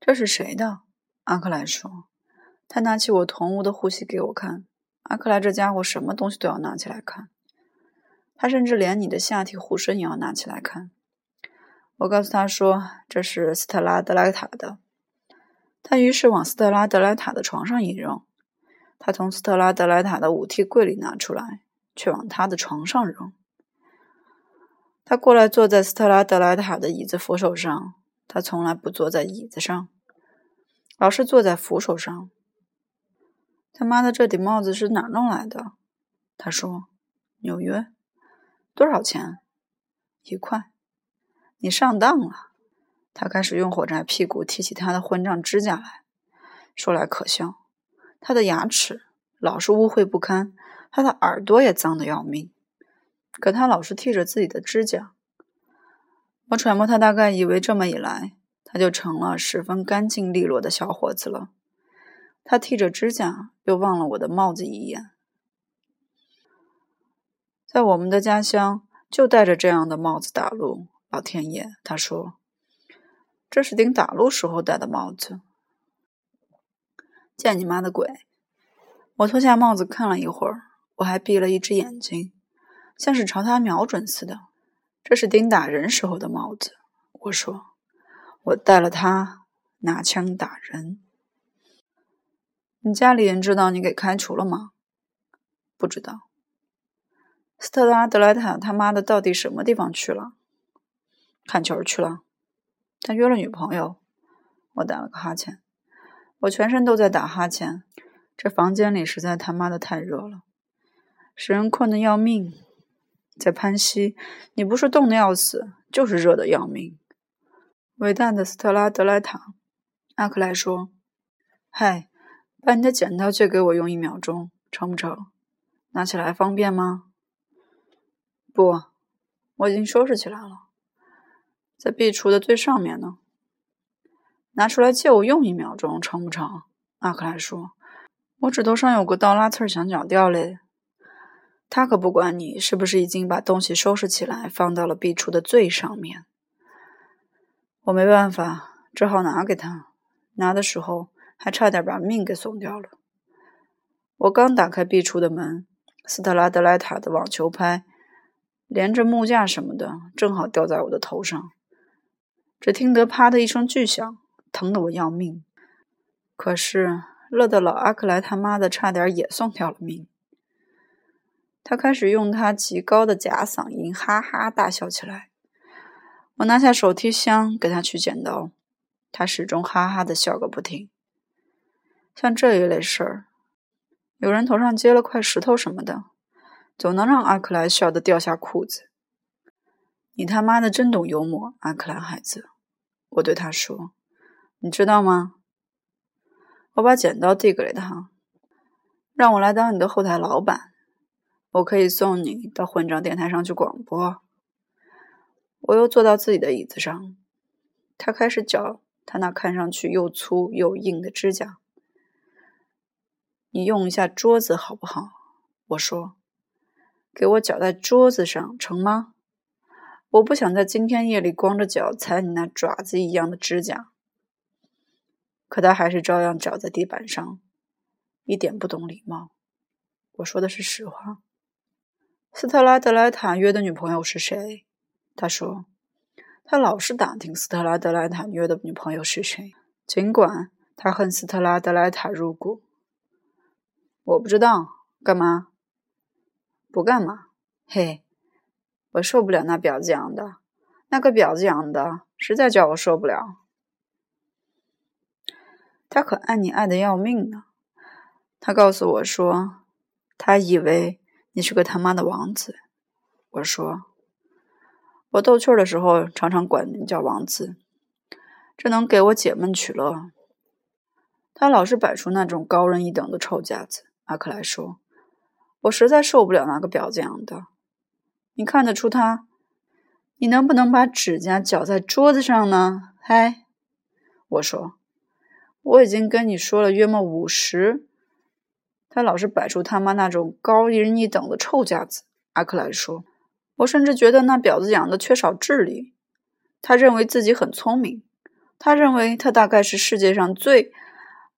这是谁的？阿克莱说。他拿起我同屋的护膝给我看。阿克莱这家伙什么东西都要拿起来看，他甚至连你的下体护身也要拿起来看。我告诉他说这是斯特拉德莱塔的。他于是往斯特拉德莱塔的床上一扔。他从斯特拉德莱塔的舞梯柜里拿出来，却往他的床上扔。他过来坐在斯特拉德莱塔的椅子扶手上。他从来不坐在椅子上，老是坐在扶手上。他妈的，这顶帽子是哪弄来的？他说：“纽约，多少钱？一块。你上当了。”他开始用火柴屁股提起他的混账指甲来，说来可笑。他的牙齿老是污秽不堪，他的耳朵也脏得要命，可他老是剃着自己的指甲。我揣摩他大概以为这么一来，他就成了十分干净利落的小伙子了。他剃着指甲，又望了我的帽子一眼。在我们的家乡，就戴着这样的帽子打鹿。老天爷，他说，这是顶打鹿时候戴的帽子。见你妈的鬼！我脱下帽子看了一会儿，我还闭了一只眼睛，像是朝他瞄准似的。这是顶打人时候的帽子，我说，我戴了它拿枪打人。你家里人知道你给开除了吗？不知道。斯特拉德莱塔他妈的到底什么地方去了？看球去了。他约了女朋友。我打了个哈欠，我全身都在打哈欠。这房间里实在他妈的太热了，使人困得要命。在潘西，你不是冻得要死，就是热得要命。伟大的斯特拉德莱塔，阿克莱说：“嗨，把你的剪刀借给我用一秒钟，成不成？拿起来方便吗？”“不，我已经收拾起来了，在壁橱的最上面呢。”“拿出来借我用一秒钟，成不成？”阿克莱说：“我指头上有个倒拉刺，想绞掉嘞。”他可不管你是不是已经把东西收拾起来，放到了壁橱的最上面。我没办法，只好拿给他。拿的时候还差点把命给送掉了。我刚打开壁橱的门，斯特拉德莱塔的网球拍连着木架什么的，正好掉在我的头上。只听得啪的一声巨响，疼得我要命。可是乐得老阿克莱他妈的差点也送掉了命。他开始用他极高的假嗓音哈哈大笑起来。我拿下手提箱给他取剪刀，他始终哈哈的笑个不停。像这一类事儿，有人头上接了块石头什么的，总能让阿克莱笑得掉下裤子。你他妈的真懂幽默，阿克莱孩子，我对他说。你知道吗？我把剪刀递给了他，让我来当你的后台老板。我可以送你到混账电台上去广播。我又坐到自己的椅子上，他开始绞他那看上去又粗又硬的指甲。你用一下桌子好不好？我说，给我绞在桌子上成吗？我不想在今天夜里光着脚踩你那爪子一样的指甲。可他还是照样绞在地板上，一点不懂礼貌。我说的是实话。斯特拉德莱塔约的女朋友是谁？他说，他老是打听斯特拉德莱塔约的女朋友是谁，尽管他恨斯特拉德莱塔入骨。我不知道干嘛，不干嘛。嘿，我受不了那婊子养的，那个婊子养的，实在叫我受不了。他可爱你爱的要命呢。他告诉我说，他以为。你是个他妈的王子，我说。我逗趣的时候，常常管你叫王子，这能给我姐们取乐。他老是摆出那种高人一等的臭架子。阿克莱说：“我实在受不了那个婊子养的。你看得出他？你能不能把指甲绞在桌子上呢？”嗨，我说，我已经跟你说了约莫五十。他老是摆出他妈那种高人一等的臭架子。阿克莱说：“我甚至觉得那婊子养的缺少智力。他认为自己很聪明，他认为他大概是世界上最……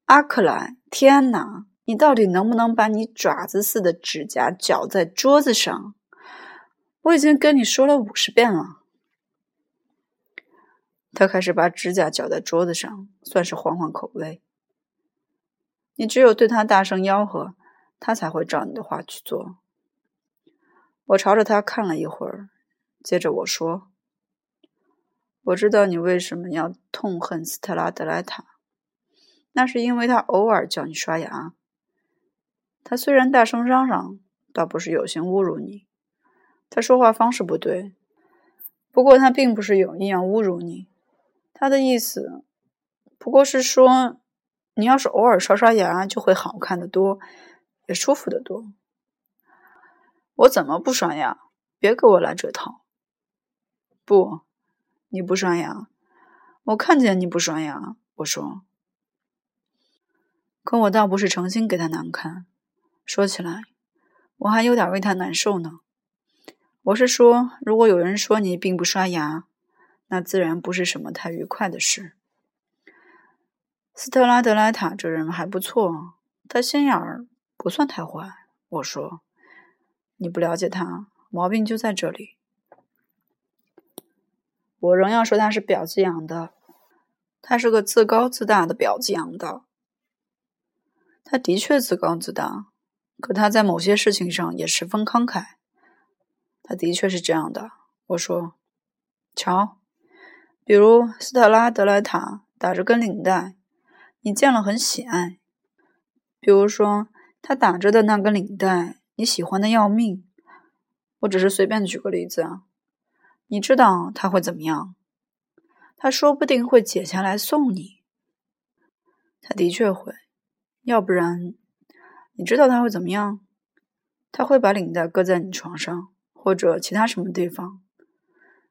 阿克莱，天哪！你到底能不能把你爪子似的指甲绞在桌子上？我已经跟你说了五十遍了。他开始把指甲绞在桌子上，算是换换口味。你只有对他大声吆喝，他才会照你的话去做。我朝着他看了一会儿，接着我说：“我知道你为什么要痛恨斯特拉德莱塔，那是因为他偶尔叫你刷牙。他虽然大声嚷嚷，倒不是有心侮辱你。他说话方式不对，不过他并不是有意要侮辱你。他的意思不过是说，你要是偶尔刷刷牙，就会好看的多，也舒服的多。”我怎么不刷牙？别给我来这套！不，你不刷牙，我看见你不刷牙。我说，可我倒不是诚心给他难堪。说起来，我还有点为他难受呢。我是说，如果有人说你并不刷牙，那自然不是什么太愉快的事。斯特拉德莱塔这人还不错，他心眼儿不算太坏。我说。你不了解他，毛病就在这里。我仍要说他是婊子养的，他是个自高自大的婊子养的。他的确自高自大，可他在某些事情上也十分慷慨。他的确是这样的。我说，瞧，比如斯特拉德莱塔打着根领带，你见了很喜爱。比如说，他打着的那根领带。你喜欢的要命，我只是随便举个例子啊。你知道他会怎么样？他说不定会解下来送你。他的确会，要不然，你知道他会怎么样？他会把领带搁在你床上或者其他什么地方，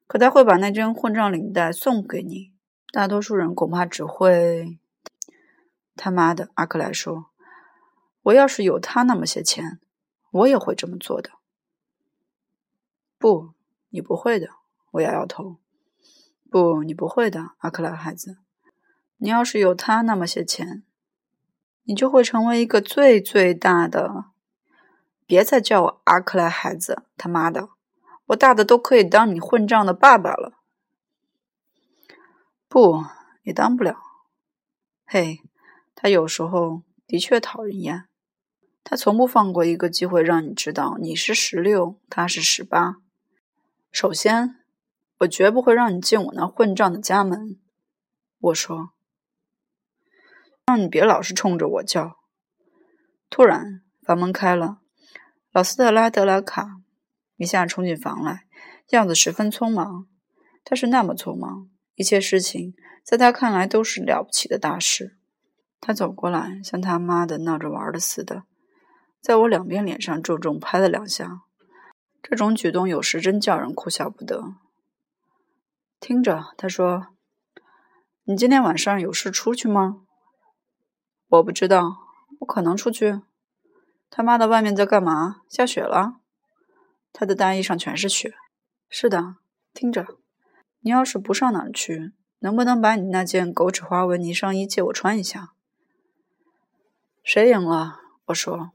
可他会把那根混账领带送给你。大多数人恐怕只会……他妈的，阿克莱说：“我要是有他那么些钱。”我也会这么做的。不，你不会的。我摇摇头。不，你不会的，阿克莱孩子。你要是有他那么些钱，你就会成为一个最最大的。别再叫我阿克莱孩子，他妈的，我大的都可以当你混账的爸爸了。不，你当不了。嘿，他有时候的确讨人厌。他从不放过一个机会让你知道你是十六，他是十八。首先，我绝不会让你进我那混账的家门。我说，让你别老是冲着我叫。突然，房门开了，老斯特拉德拉卡一下冲进房来，样子十分匆忙。他是那么匆忙，一切事情在他看来都是了不起的大事。他走过来，像他妈的闹着玩的似的。在我两边脸上重重拍了两下，这种举动有时真叫人哭笑不得。听着，他说：“你今天晚上有事出去吗？”我不知道，我可能出去。他妈的，外面在干嘛？下雪了？他的大衣上全是雪。是的，听着，你要是不上哪儿去，能不能把你那件狗屎花纹呢上衣借我穿一下？谁赢了？我说。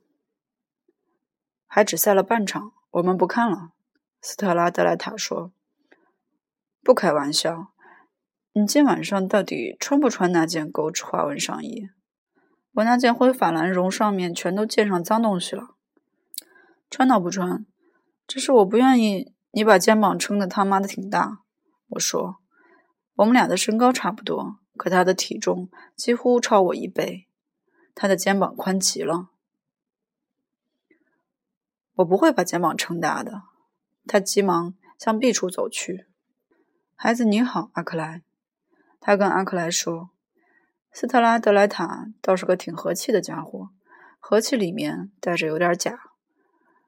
还只赛了半场，我们不看了。斯特拉德莱塔说：“不开玩笑，你今晚上到底穿不穿那件狗屎花纹上衣？我那件灰法兰绒上面全都溅上脏东西了。穿倒不穿，只是我不愿意你把肩膀撑得他妈的挺大。”我说：“我们俩的身高差不多，可他的体重几乎超我一倍，他的肩膀宽极了。”我不会把肩膀撑大的。他急忙向壁处走去。孩子你好，阿克莱。他跟阿克莱说：“斯特拉德莱塔倒是个挺和气的家伙，和气里面带着有点假。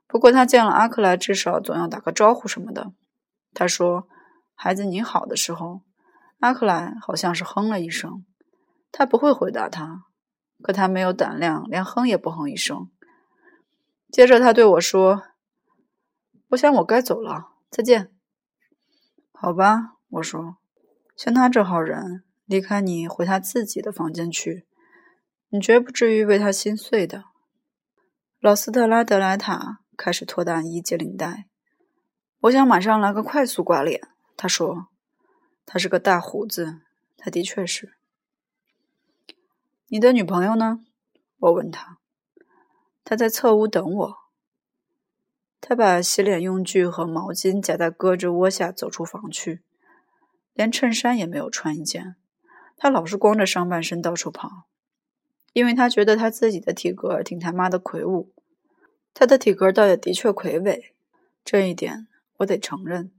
不过他见了阿克莱，至少总要打个招呼什么的。”他说：“孩子你好”的时候，阿克莱好像是哼了一声。他不会回答他，可他没有胆量，连哼也不哼一声。接着他对我说：“我想我该走了，再见。”好吧，我说，像他这号人，离开你回他自己的房间去，你绝不至于为他心碎的。老斯特拉德莱塔开始脱大衣、解领带。我想马上来个快速刮脸。他说：“他是个大胡子。”他的确是。你的女朋友呢？我问他。他在侧屋等我。他把洗脸用具和毛巾夹在胳肢窝下，走出房去，连衬衫也没有穿一件。他老是光着上半身到处跑。因为他觉得他自己的体格挺他妈的魁梧，他的体格倒也的确魁伟，这一点我得承认。